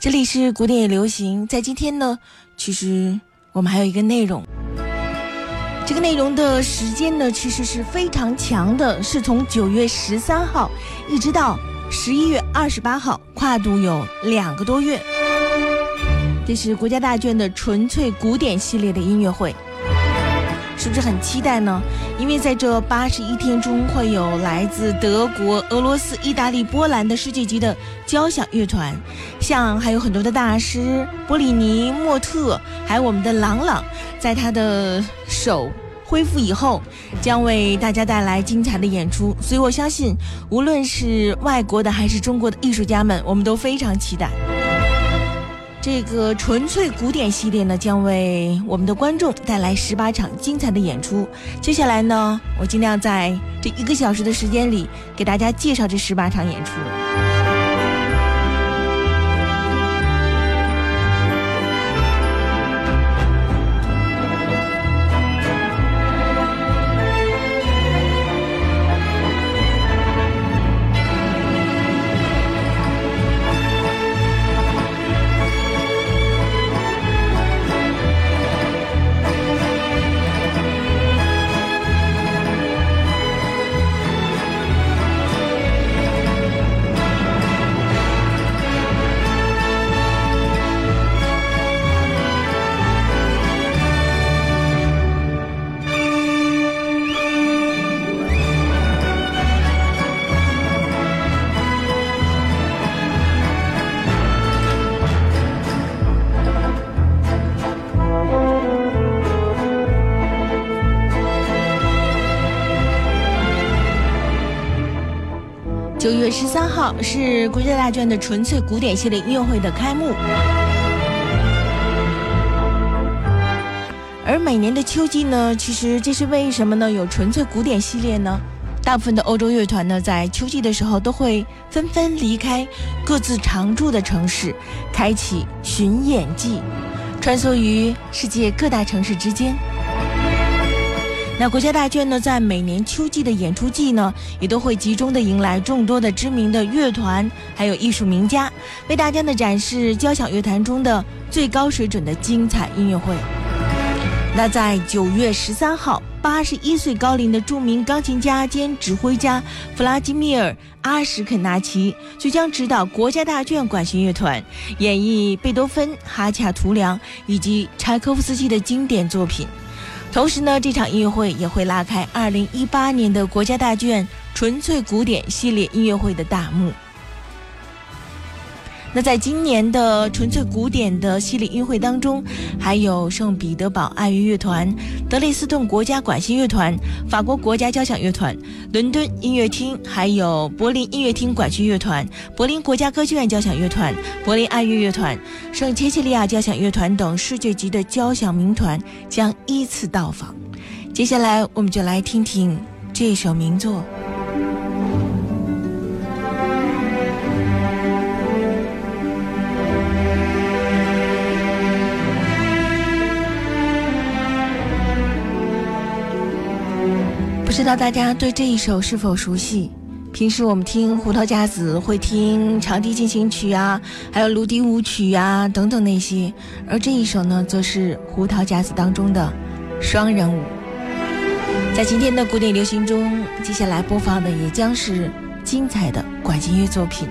这里是古典也流行，在今天呢，其实我们还有一个内容，这个内容的时间呢，其实是非常强的，是从九月十三号一直到十一月二十八号，跨度有两个多月。这是国家大剧院的纯粹古典系列的音乐会。是不是很期待呢？因为在这八十一天中，会有来自德国、俄罗斯、意大利、波兰的世界级的交响乐团，像还有很多的大师，波里尼、莫特，还有我们的朗朗，在他的手恢复以后，将为大家带来精彩的演出。所以我相信，无论是外国的还是中国的艺术家们，我们都非常期待。这个纯粹古典系列呢，将为我们的观众带来十八场精彩的演出。接下来呢，我尽量在这一个小时的时间里，给大家介绍这十八场演出。是国家大剧院的纯粹古典系列音乐会的开幕，而每年的秋季呢，其实这是为什么呢？有纯粹古典系列呢？大部分的欧洲乐团呢，在秋季的时候都会纷纷离开各自常住的城市，开启巡演季，穿梭于世界各大城市之间。那国家大剧院呢，在每年秋季的演出季呢，也都会集中的迎来众多的知名的乐团，还有艺术名家，为大家呢展示交响乐坛中的最高水准的精彩音乐会。那在九月十三号，八十一岁高龄的著名钢琴家兼指挥家弗拉基米尔·阿什肯纳奇就将指导国家大剧院管弦乐团演绎贝多芬、哈恰图良以及柴可夫斯基的经典作品。同时呢，这场音乐会也会拉开2018年的国家大剧院纯粹古典系列音乐会的大幕。那在今年的纯粹古典的系列音乐会当中，还有圣彼得堡爱乐乐团、德累斯顿国家管弦乐团、法国国家交响乐团、伦敦音乐厅，还有柏林音乐厅管弦乐团、柏林国家歌剧院交响乐团、柏林爱乐乐团、圣切西利亚交响乐团等世界级的交响名团将依次到访。接下来，我们就来听听这首名作。不知道大家对这一首是否熟悉？平时我们听胡桃夹子会听长笛进行曲啊，还有芦笛舞曲啊等等那些，而这一首呢，则是胡桃夹子当中的双人舞。在今天的古典流行中，接下来播放的也将是精彩的管弦乐作品。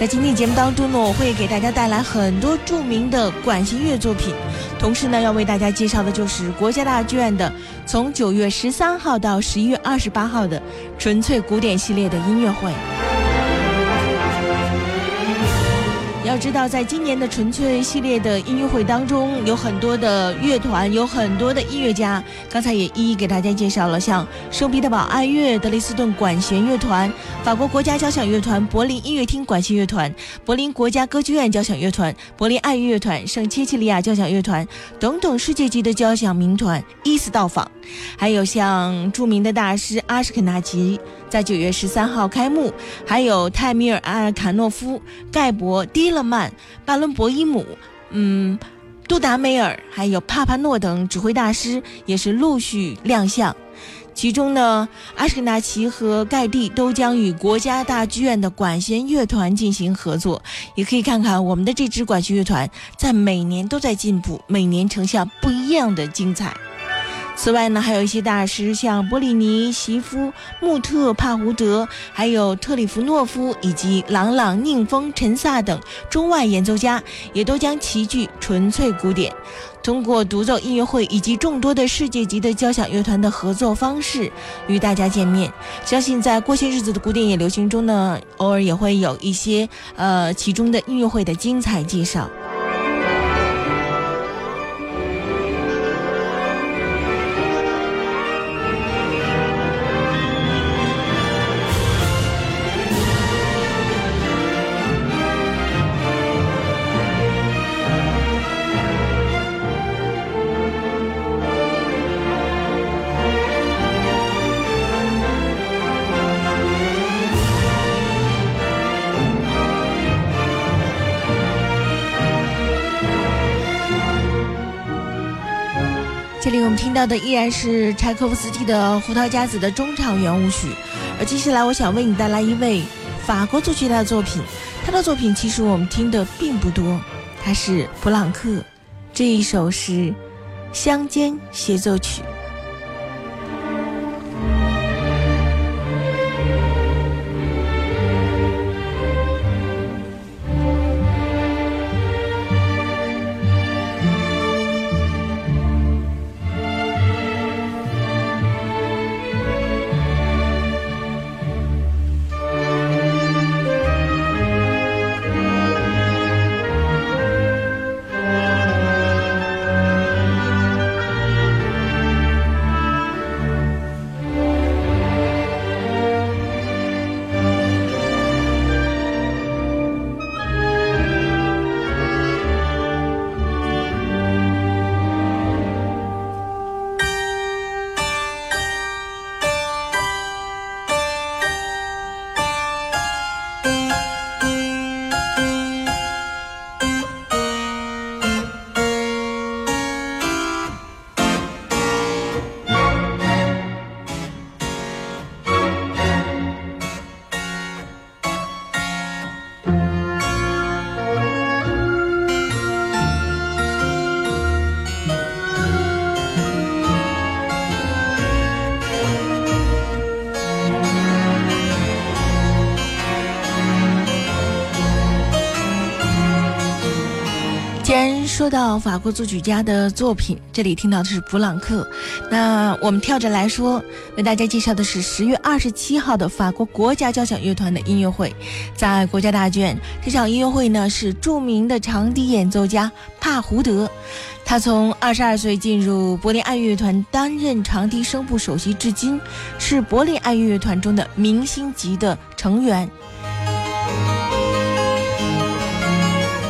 在今天节目当中呢，我会给大家带来很多著名的管弦乐作品，同时呢，要为大家介绍的就是国家大剧院的从九月十三号到十一月二十八号的纯粹古典系列的音乐会。知道，在今年的纯粹系列的音乐会当中，有很多的乐团，有很多的音乐家。刚才也一一给大家介绍了，像圣彼得堡爱乐、德累斯顿管弦乐团、法国国家交响乐团、柏林音乐厅管弦乐团、柏林国家歌剧院交响乐团、柏林爱乐乐团、圣切切利亚交响乐团等等世界级的交响名团依次到访。还有像著名的大师阿什肯纳奇。在九月十三号开幕，还有泰米尔·阿尔卡诺夫、盖博、迪勒曼、巴伦博伊姆、嗯，杜达梅尔，还有帕帕诺等指挥大师也是陆续亮相。其中呢，阿什肯纳奇和盖蒂都将与国家大剧院的管弦乐团进行合作。也可以看看我们的这支管弦乐团，在每年都在进步，每年呈现不一样的精彩。此外呢，还有一些大师，像波利尼、席夫、穆特、帕胡德，还有特里弗诺夫以及朗朗、宁峰、陈萨等中外演奏家，也都将齐聚纯粹古典，通过独奏音乐会以及众多的世界级的交响乐团的合作方式与大家见面。相信在过些日子的古典也流行中呢，偶尔也会有一些呃其中的音乐会的精彩介绍。这里我们听到的依然是柴可夫斯基的《胡桃夹子》的中场圆舞曲，而接下来我想为你带来一位法国作曲家的作品，他的作品其实我们听的并不多，他是普朗克，这一首是《乡间协奏曲》。到法国作曲家的作品，这里听到的是普朗克。那我们跳着来说，为大家介绍的是十月二十七号的法国国家交响乐团的音乐会，在国家大剧院。这场音乐会呢，是著名的长笛演奏家帕胡德，他从二十二岁进入柏林爱乐乐团担任长笛声部首席至今，是柏林爱乐乐团中的明星级的成员。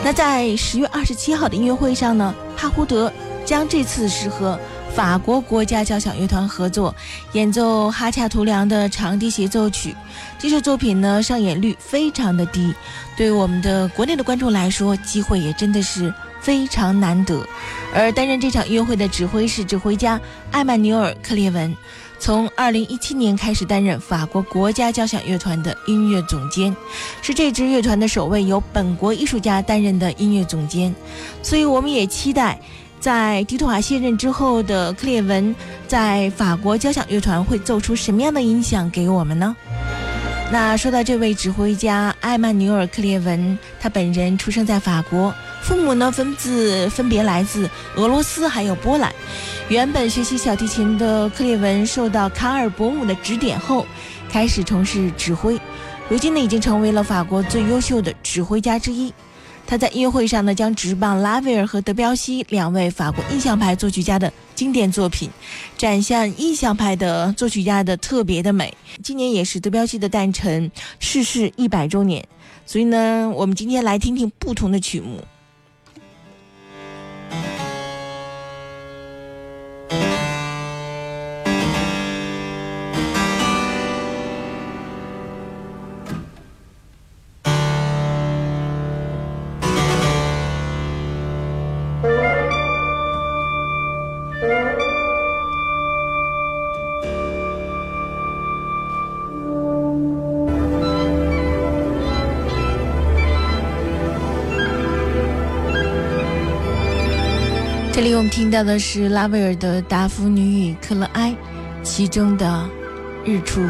那在十月二十七号的音乐会上呢，帕胡德将这次是和法国国家交响乐团合作演奏哈恰图良的长笛协奏曲。这首作品呢，上演率非常的低，对我们的国内的观众来说，机会也真的是非常难得。而担任这场音乐会的指挥是指挥家艾曼纽尔·克列文。从二零一七年开始担任法国国家交响乐团的音乐总监，是这支乐团的首位由本国艺术家担任的音乐总监，所以我们也期待，在迪托瓦卸任之后的克列文在法国交响乐团会奏出什么样的音响给我们呢？那说到这位指挥家艾曼纽尔·克列文，他本人出生在法国，父母呢分自分别来自俄罗斯还有波兰。原本学习小提琴的克列文，受到卡尔伯姆的指点后，开始从事指挥，如今呢已经成为了法国最优秀的指挥家之一。他在音乐会上呢，将直棒拉威尔和德彪西两位法国印象派作曲家的经典作品，展现印象派的作曲家的特别的美。今年也是德彪西的诞辰逝世一百周年，所以呢，我们今天来听听不同的曲目。到的是拉威尔的《达芙妮与克勒埃》，其中的日出。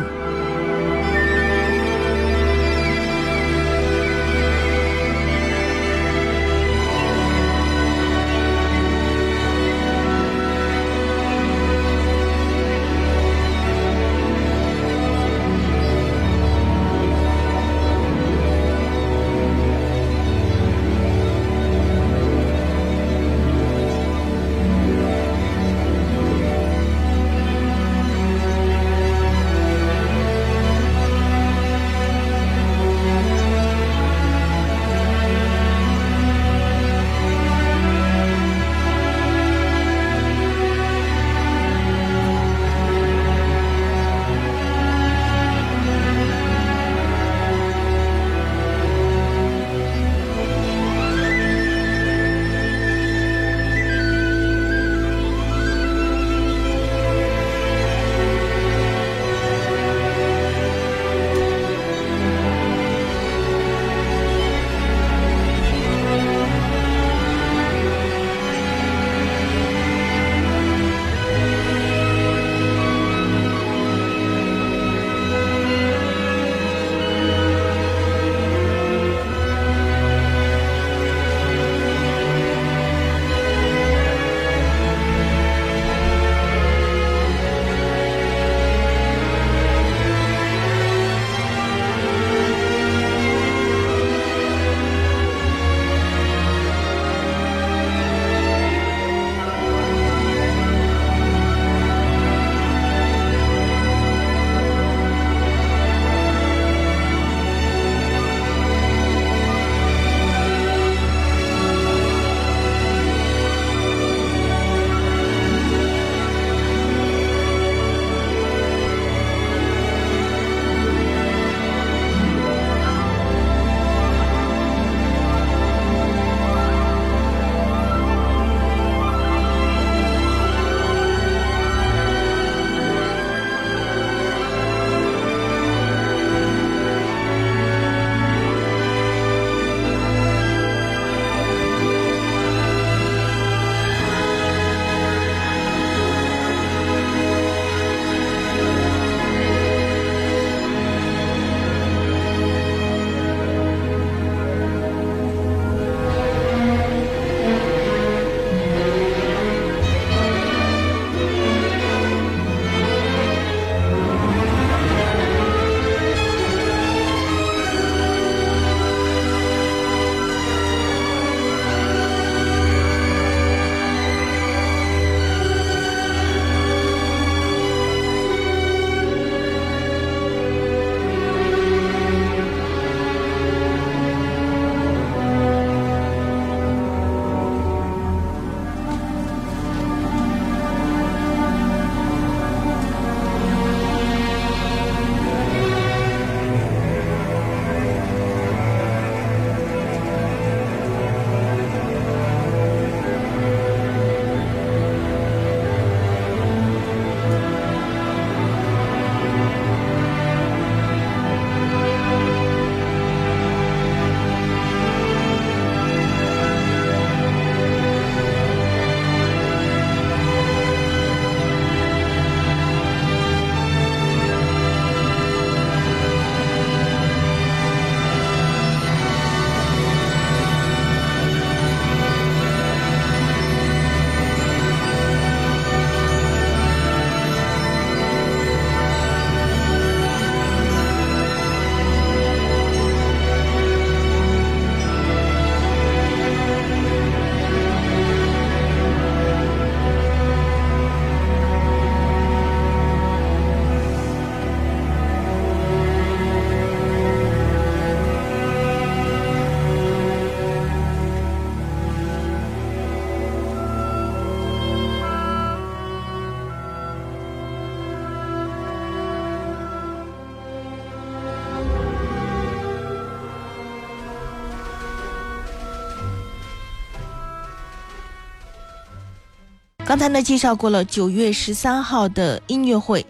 刚才呢介绍过了九月十三号的音乐会，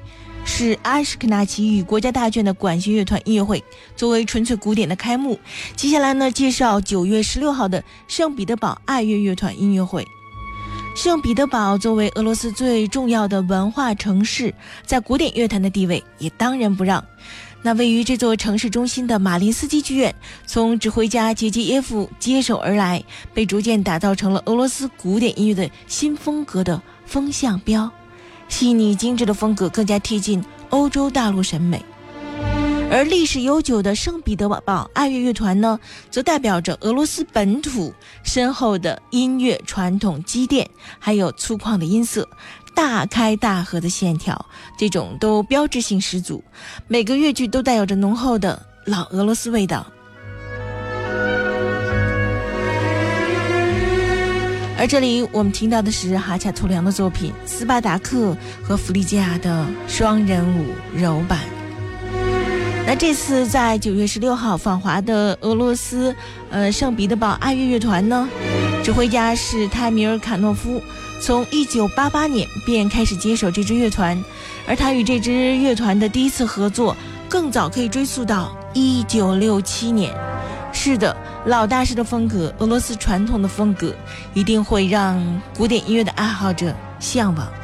是阿什克纳奇与国家大剧院的管弦乐团音乐会，作为纯粹古典的开幕。接下来呢介绍九月十六号的圣彼得堡爱乐乐团音乐会。圣彼得堡作为俄罗斯最重要的文化城市，在古典乐坛的地位也当仁不让。那位于这座城市中心的马林斯基剧院，从指挥家杰基耶夫接手而来，被逐渐打造成了俄罗斯古典音乐的新风格的风向标。细腻精致的风格更加贴近欧洲大陆审美。而历史悠久的圣彼得堡爱乐乐团呢，则代表着俄罗斯本土深厚的音乐传统积淀，还有粗犷的音色。大开大合的线条，这种都标志性十足。每个乐句都带有着浓厚的老俄罗斯味道。而这里我们听到的是哈恰图良的作品《斯巴达克和弗利加的双人舞柔版》。那这次在九月十六号访华的俄罗斯，呃，圣彼得堡爱乐乐团呢，指挥家是泰米尔卡诺夫。从一九八八年便开始接手这支乐团，而他与这支乐团的第一次合作更早可以追溯到一九六七年。是的，老大师的风格，俄罗斯传统的风格，一定会让古典音乐的爱好者向往。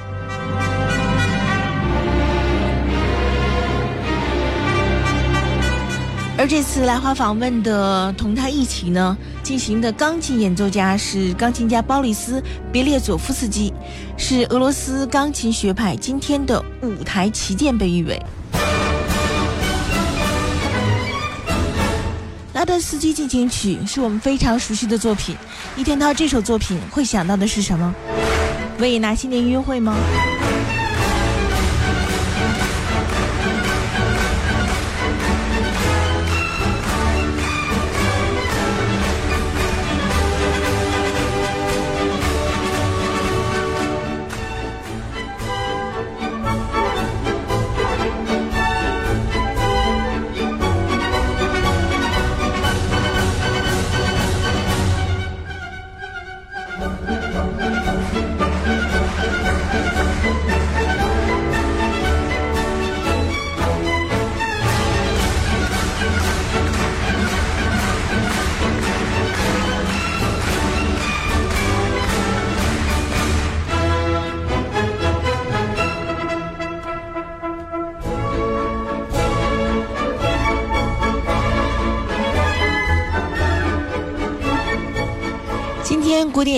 这次来华访问的，同他一起呢进行的钢琴演奏家是钢琴家鲍里斯·别列佐夫斯基，是俄罗斯钢琴学派今天的舞台旗舰，被誉为。拉德斯基进行曲是我们非常熟悉的作品，一听到这首作品会想到的是什么？维也纳新年音乐会吗？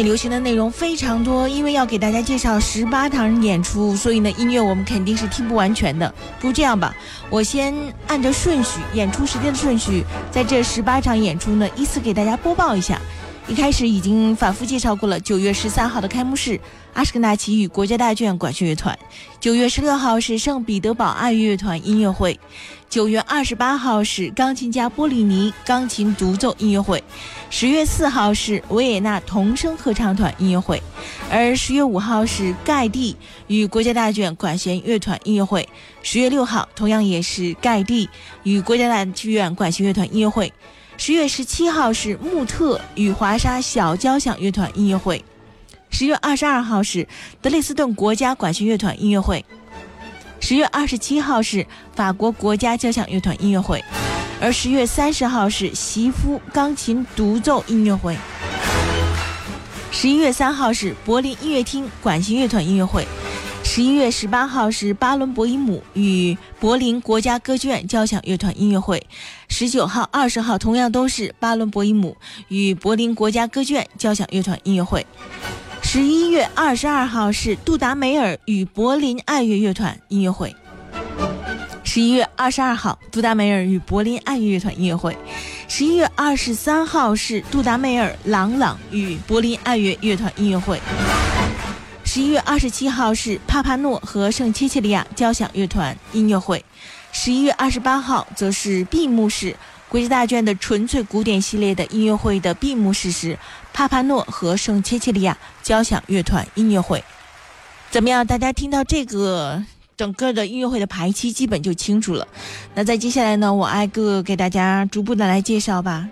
流行的内容非常多，因为要给大家介绍十八场演出，所以呢，音乐我们肯定是听不完全的。不如这样吧，我先按照顺序，演出时间的顺序，在这十八场演出呢，依次给大家播报一下。一开始已经反复介绍过了，九月十三号的开幕式，阿什克纳奇与国家大剧院管弦乐团；九月十六号是圣彼得堡爱乐乐团音乐会；九月二十八号是钢琴家波利尼钢琴独奏音乐会；十月四号是维也纳童声合唱团音乐会；而十月五号是盖蒂与国家大剧院管弦乐团音乐会；十月六号同样也是盖蒂与国家大剧院管弦乐团音乐会。十月十七号是穆特与华沙小交响乐团音乐会，十月二十二号是德累斯顿国家管弦乐团音乐会，十月二十七号是法国国家交响乐团音乐会，而十月三十号是席夫钢琴独奏音乐会，十一月三号是柏林音乐厅管弦乐团音乐会。十一月十八号是巴伦博伊姆与柏林国家歌剧院交响乐团音乐会，十九号、二十号同样都是巴伦博伊姆与柏林国家歌剧院交响乐团音乐会。十一月二十二号是杜达梅尔与柏林爱乐乐团音乐会。十一月二十二号，杜达梅尔与柏林爱乐乐团音乐会。十一月二十三号是杜达梅尔、朗朗与柏林爱乐乐团音乐会。十一月二十七号是帕帕诺和圣切切利亚交响乐团音乐会，十一月二十八号则是闭幕式，国际大剧院的纯粹古典系列的音乐会的闭幕式是帕帕诺和圣切切利亚交响乐团音乐会。怎么样？大家听到这个整个的音乐会的排期，基本就清楚了。那在接下来呢，我挨个给大家逐步的来介绍吧。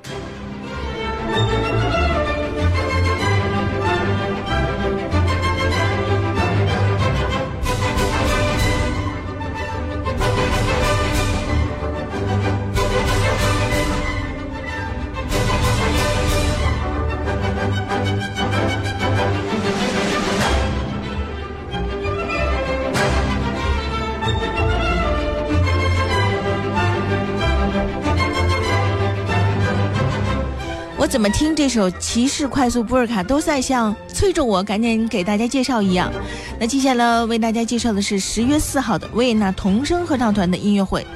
怎么听这首《骑士快速波尔卡》都在像催着我赶紧给大家介绍一样。那接下来为大家介绍的是十月四号的维也纳童声合唱团的音乐会。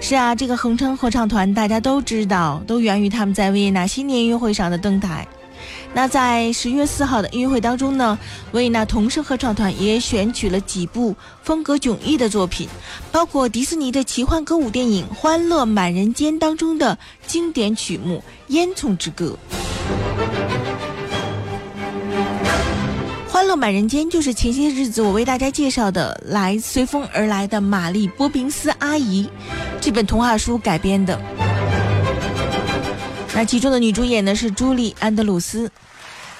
是啊，这个恒称合唱团大家都知道，都源于他们在维也纳新年音乐会上的登台。那在十月四号的音乐会当中呢，维也纳童声合唱团也选取了几部风格迥异的作品，包括迪士尼的奇幻歌舞电影《欢乐满人间》当中的经典曲目《烟囱之歌》。《欢乐满人间》就是前些日子我为大家介绍的来随风而来的玛丽波宾斯阿姨这本童话书改编的。那其中的女主演呢是朱莉安德鲁斯。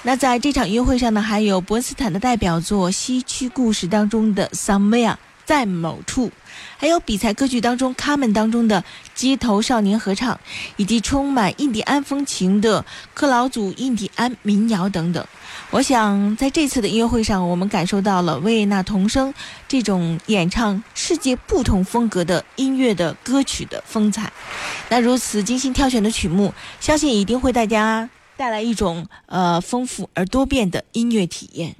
那在这场约会上呢，还有伯恩斯坦的代表作《西区故事》当中的 Somewhere 在某处，还有比赛歌剧当中《卡门》当中的街头少年合唱，以及充满印第安风情的克劳祖印第安民谣等等。我想在这次的音乐会上，我们感受到了维也纳童声这种演唱世界不同风格的音乐的歌曲的风采。那如此精心挑选的曲目，相信一定会大家带来一种呃丰富而多变的音乐体验。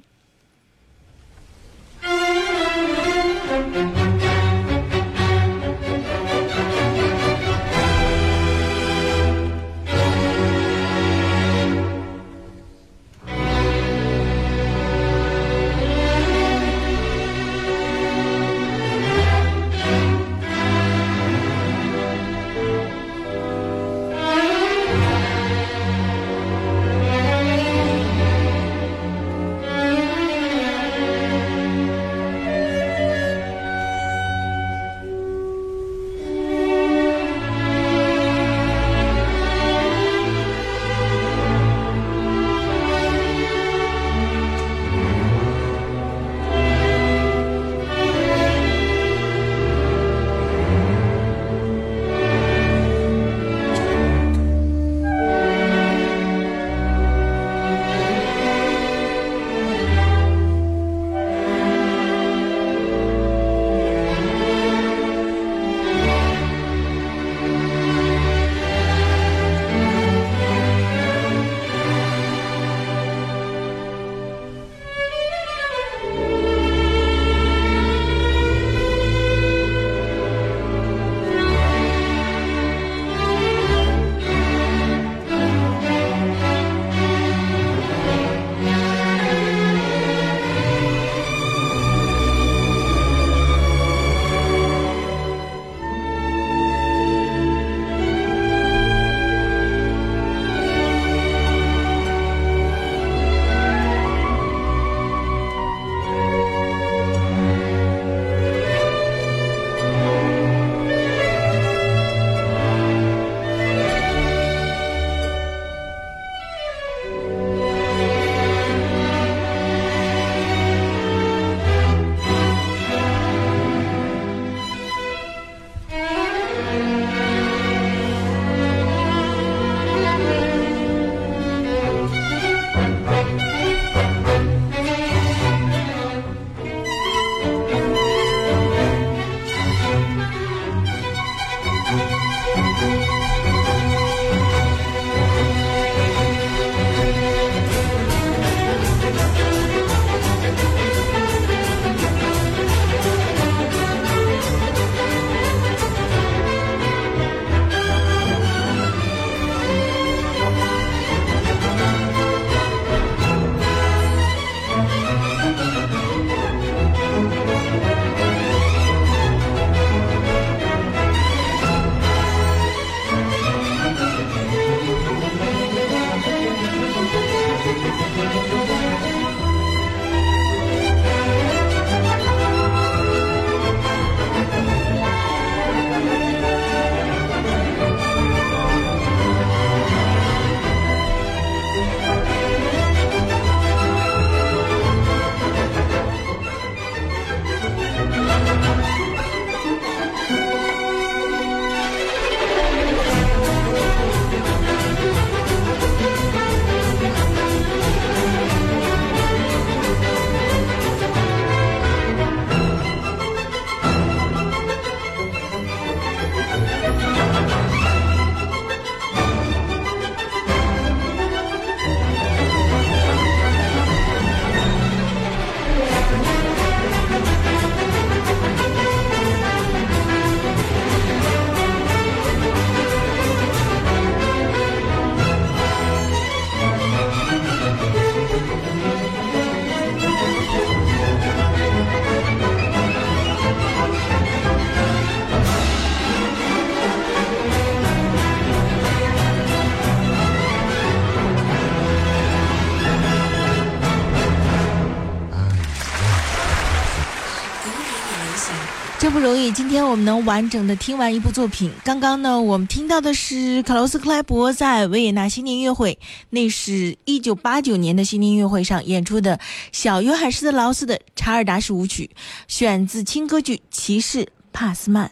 今天我们能完整的听完一部作品。刚刚呢，我们听到的是卡洛斯克莱伯在维也纳新年音乐会，那是一九八九年的新年音乐会上演出的小约翰施特劳斯的查尔达什舞曲，选自轻歌剧《骑士帕斯曼》。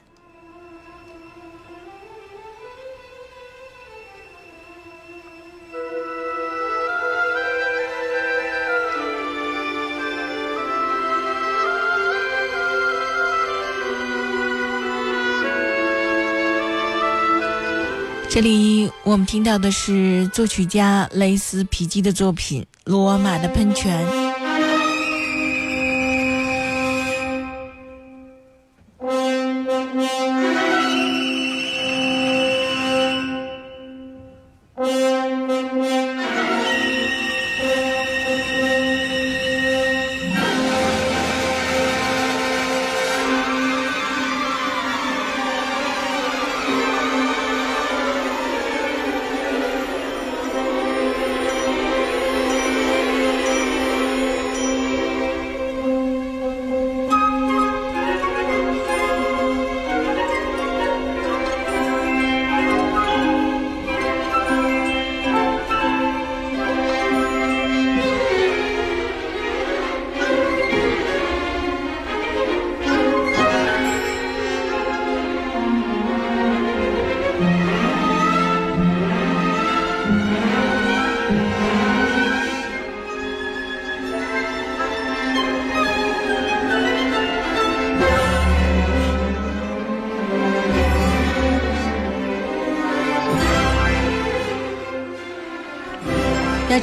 这里我们听到的是作曲家雷斯皮基的作品《罗马的喷泉》。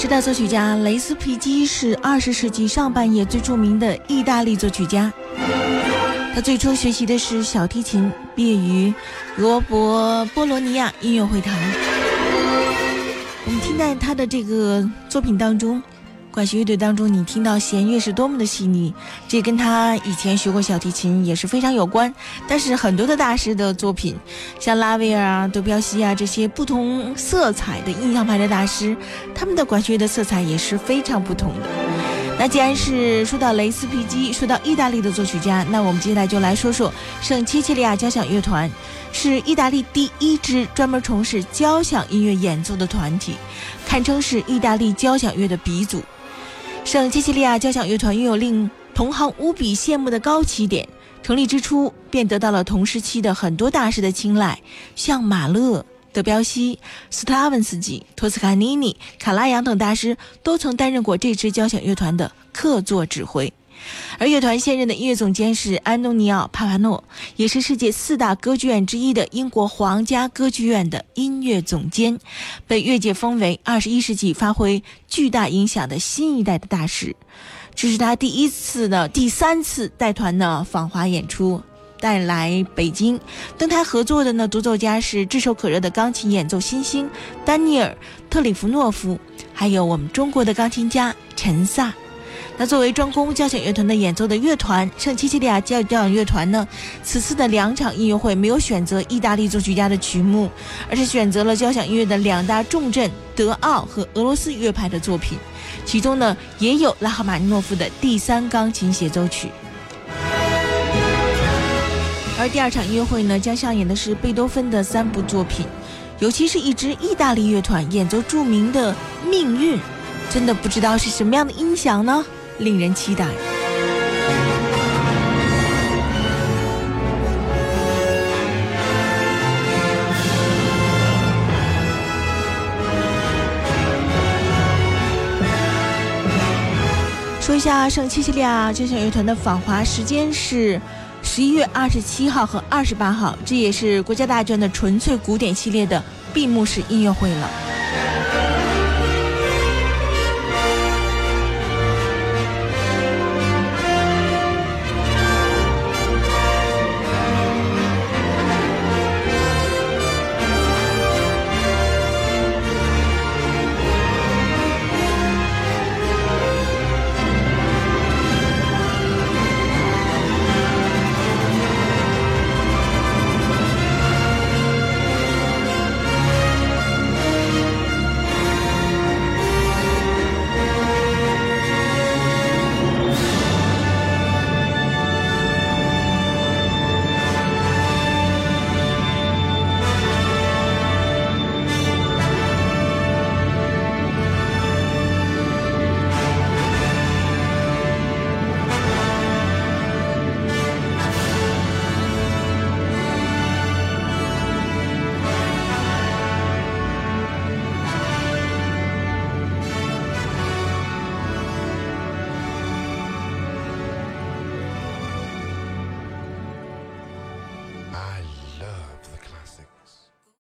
要知道，作曲家雷斯皮基是二十世纪上半叶最著名的意大利作曲家。他最初学习的是小提琴，毕业于罗伯波罗尼亚音乐会堂。我们听在他的这个作品当中。管弦乐队当中，你听到弦乐是多么的细腻，这跟他以前学过小提琴也是非常有关。但是很多的大师的作品，像拉威尔啊、德彪西啊这些不同色彩的印象派的大师，他们的管弦乐的色彩也是非常不同的。那既然是说到雷斯皮基，说到意大利的作曲家，那我们接下来就来说说圣切切利亚交响乐团，是意大利第一支专门从事交响音乐演奏的团体，堪称是意大利交响乐的鼻祖。圣基西利亚交响乐团拥有令同行无比羡慕的高起点，成立之初便得到了同时期的很多大师的青睐，像马勒、德彪西、斯特拉文斯基、托斯卡尼尼、卡拉扬等大师都曾担任过这支交响乐团的客座指挥。而乐团现任的音乐总监是安东尼奥·帕帕诺，也是世界四大歌剧院之一的英国皇家歌剧院的音乐总监，被乐界封为二十一世纪发挥巨大影响的新一代的大师。这是他第一次的第三次带团呢访华演出，带来北京登台合作的呢独奏家是炙手可热的钢琴演奏新星丹尼尔·特里弗诺夫，还有我们中国的钢琴家陈萨。那作为专攻交响乐团的演奏的乐团，圣切西利亚交响乐团呢，此次的两场音乐会没有选择意大利作曲家的曲目，而是选择了交响音乐的两大重镇德奥和俄罗斯乐派的作品，其中呢也有拉赫玛尼诺夫的第三钢琴协奏曲。而第二场音乐会呢，将上演的是贝多芬的三部作品，尤其是一支意大利乐团演奏著名的《命运》，真的不知道是什么样的音响呢？令人期待。说一下圣七西利亚交响乐团的访华时间是十一月二十七号和二十八号，这也是国家大剧院的纯粹古典系列的闭幕式音乐会了。